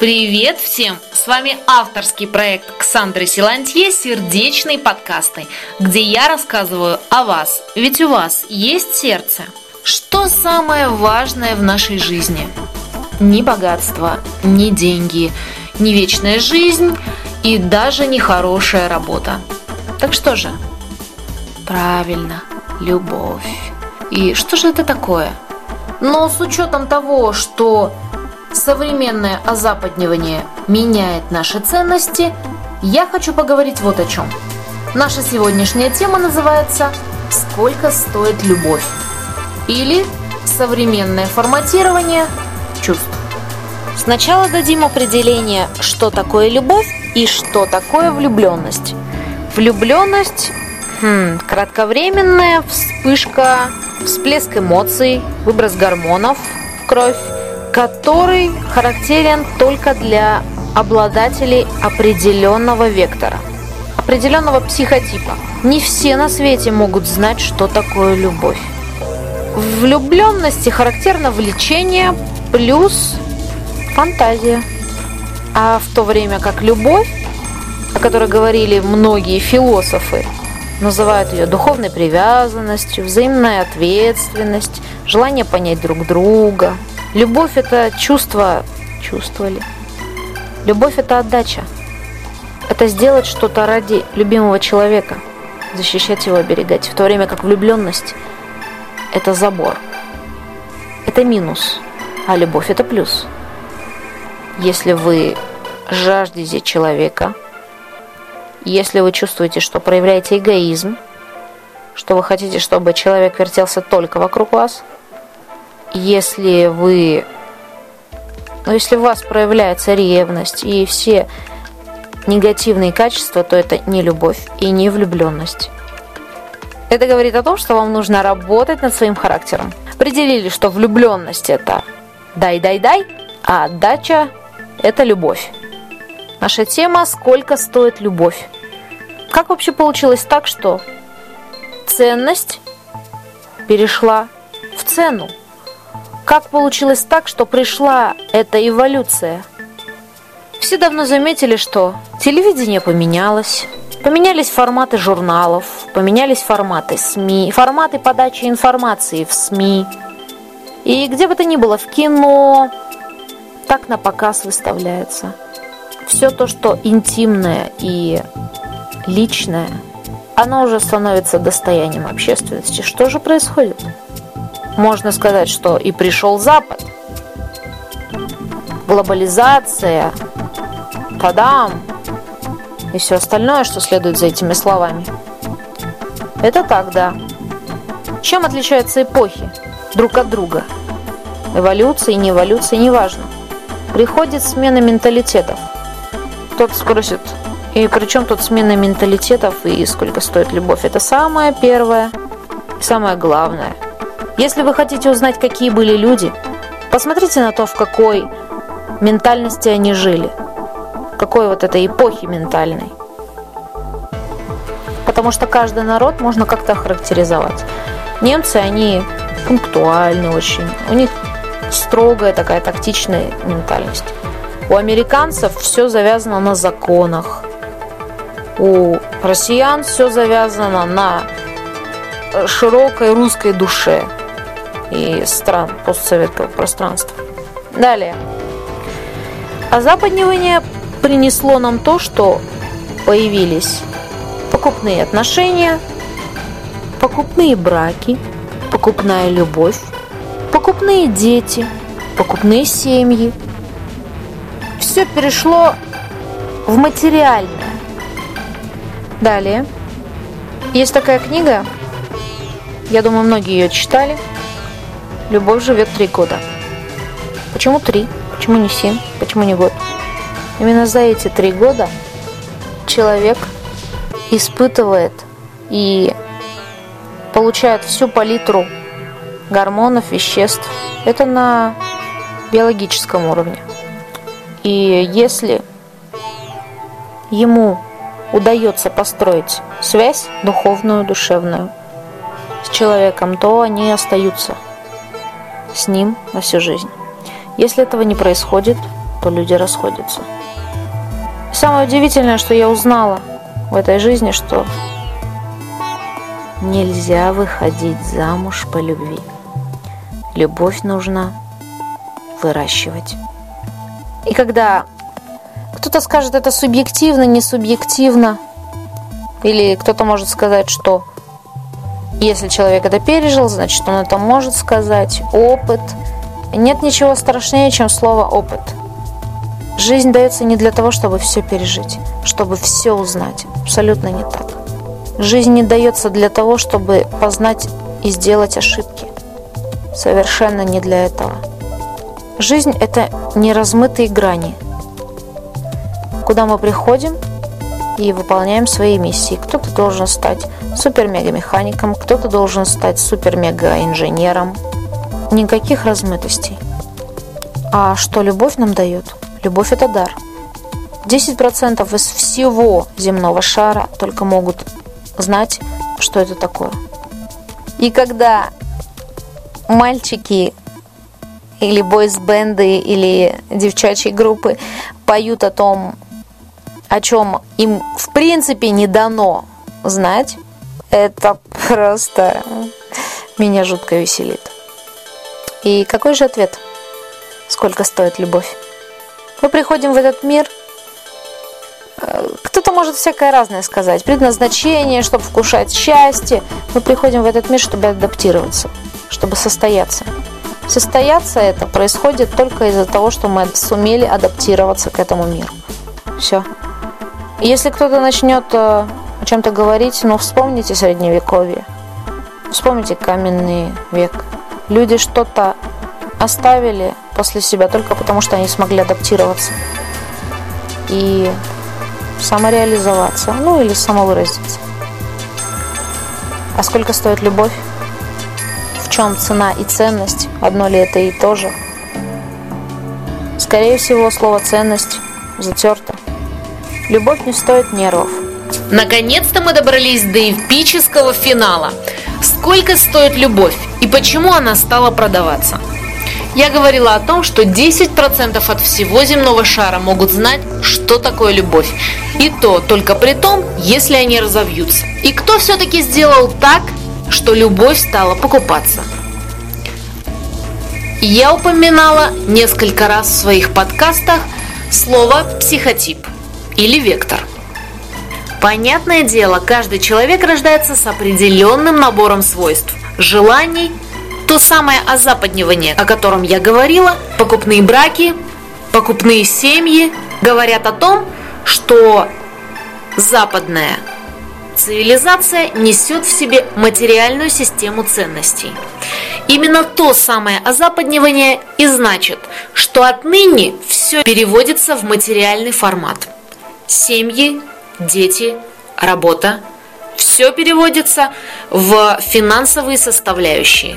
Привет всем! С вами авторский проект Ксандры Силантье «Сердечные подкасты», где я рассказываю о вас, ведь у вас есть сердце. Что самое важное в нашей жизни? Ни богатство, ни деньги, ни вечная жизнь и даже не хорошая работа. Так что же? Правильно, любовь. И что же это такое? Но с учетом того, что современное озападнивание меняет наши ценности, я хочу поговорить вот о чем. Наша сегодняшняя тема называется «Сколько стоит любовь?» или «Современное форматирование чувств». Сначала дадим определение, что такое любовь и что такое влюбленность. Влюбленность хм, кратковременная вспышка, всплеск эмоций, выброс гормонов в кровь, который характерен только для обладателей определенного вектора, определенного психотипа. Не все на свете могут знать, что такое любовь. В влюбленности характерно влечение плюс фантазия. А в то время как любовь, о которой говорили многие философы, называют ее духовной привязанностью, взаимная ответственность, желание понять друг друга – Любовь – это чувство, чувствовали. Любовь – это отдача. Это сделать что-то ради любимого человека, защищать его, оберегать. В то время как влюбленность – это забор. Это минус, а любовь – это плюс. Если вы жаждете человека, если вы чувствуете, что проявляете эгоизм, что вы хотите, чтобы человек вертелся только вокруг вас – если вы, ну, если у вас проявляется ревность и все негативные качества, то это не любовь и не влюбленность. Это говорит о том, что вам нужно работать над своим характером. Определили, что влюбленность это дай-дай-дай, а отдача это любовь. Наша тема «Сколько стоит любовь?». Как вообще получилось так, что ценность перешла в цену? Как получилось так, что пришла эта эволюция? Все давно заметили, что телевидение поменялось, поменялись форматы журналов, поменялись форматы СМИ, форматы подачи информации в СМИ. И где бы то ни было, в кино, так на показ выставляется. Все то, что интимное и личное, оно уже становится достоянием общественности. Что же происходит? Можно сказать, что и пришел Запад. Глобализация, тадам, и все остальное, что следует за этими словами. Это так, да. Чем отличаются эпохи друг от друга? Эволюция и не эволюция, неважно. Приходит смена менталитетов. Кто-то спросит, и при чем тут смена менталитетов и сколько стоит любовь? Это самое первое и самое главное – если вы хотите узнать, какие были люди, посмотрите на то, в какой ментальности они жили, какой вот этой эпохи ментальной. Потому что каждый народ можно как-то характеризовать. Немцы, они пунктуальны очень, у них строгая такая тактичная ментальность. У американцев все завязано на законах. У россиян все завязано на широкой русской душе и стран постсоветского пространства. Далее. А западнивание принесло нам то, что появились покупные отношения, покупные браки, покупная любовь, покупные дети, покупные семьи. Все перешло в материальное. Далее. Есть такая книга, я думаю, многие ее читали – Любовь живет три года. Почему три? Почему не семь? Почему не год? Именно за эти три года человек испытывает и получает всю палитру гормонов, веществ. Это на биологическом уровне. И если ему удается построить связь духовную, душевную с человеком, то они остаются – с ним на всю жизнь. Если этого не происходит, то люди расходятся. Самое удивительное, что я узнала в этой жизни, что нельзя выходить замуж по любви. Любовь нужно выращивать. И когда кто-то скажет, это субъективно, не субъективно, или кто-то может сказать, что если человек это пережил, значит он это может сказать. Опыт. Нет ничего страшнее, чем слово опыт. Жизнь дается не для того, чтобы все пережить, чтобы все узнать. Абсолютно не так. Жизнь не дается для того, чтобы познать и сделать ошибки. Совершенно не для этого. Жизнь – это неразмытые грани, куда мы приходим и выполняем свои миссии. Кто-то должен стать супер-мега-механиком, кто-то должен стать супер-мега-инженером. Никаких размытостей. А что любовь нам дает? Любовь – это дар. 10% из всего земного шара только могут знать, что это такое. И когда мальчики или бойс-бенды или девчачьи группы поют о том, о чем им в принципе не дано знать, это просто меня жутко веселит. И какой же ответ? Сколько стоит любовь? Мы приходим в этот мир, э, кто-то может всякое разное сказать. Предназначение, чтобы вкушать счастье. Мы приходим в этот мир, чтобы адаптироваться, чтобы состояться. Состояться это происходит только из-за того, что мы сумели адаптироваться к этому миру. Все. Если кто-то начнет э, о чем-то говорить, ну вспомните средневековье, вспомните каменный век. Люди что-то оставили после себя только потому, что они смогли адаптироваться и самореализоваться, ну или самовыразиться. А сколько стоит любовь? В чем цена и ценность? Одно ли это и то же? Скорее всего, слово «ценность» затерто. Любовь не стоит нервов. Наконец-то мы добрались до эпического финала. Сколько стоит любовь и почему она стала продаваться? Я говорила о том, что 10% от всего земного шара могут знать, что такое любовь. И то только при том, если они разовьются. И кто все-таки сделал так, что любовь стала покупаться? Я упоминала несколько раз в своих подкастах слово «психотип» или вектор. Понятное дело, каждый человек рождается с определенным набором свойств, желаний, то самое озападнивание, о котором я говорила, покупные браки, покупные семьи, говорят о том, что западная цивилизация несет в себе материальную систему ценностей. Именно то самое озападнивание и значит, что отныне все переводится в материальный формат – семьи, дети, работа. Все переводится в финансовые составляющие.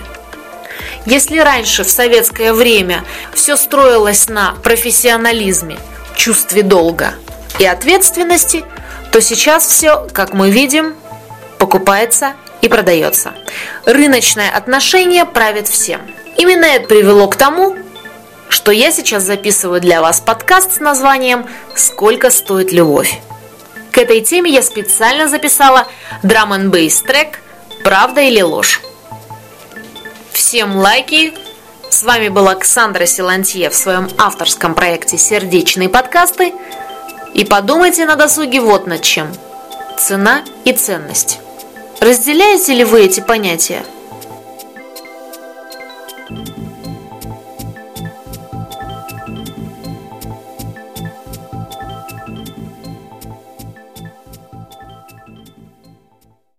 Если раньше в советское время все строилось на профессионализме, чувстве долга и ответственности, то сейчас все, как мы видим, покупается и продается. Рыночное отношение правит всем. Именно это привело к тому, что я сейчас записываю для вас подкаст с названием «Сколько стоит любовь?». К этой теме я специально записала драм н трек «Правда или ложь?». Всем лайки! С вами была Александра Силантье в своем авторском проекте «Сердечные подкасты». И подумайте на досуге вот над чем. Цена и ценность. Разделяете ли вы эти понятия?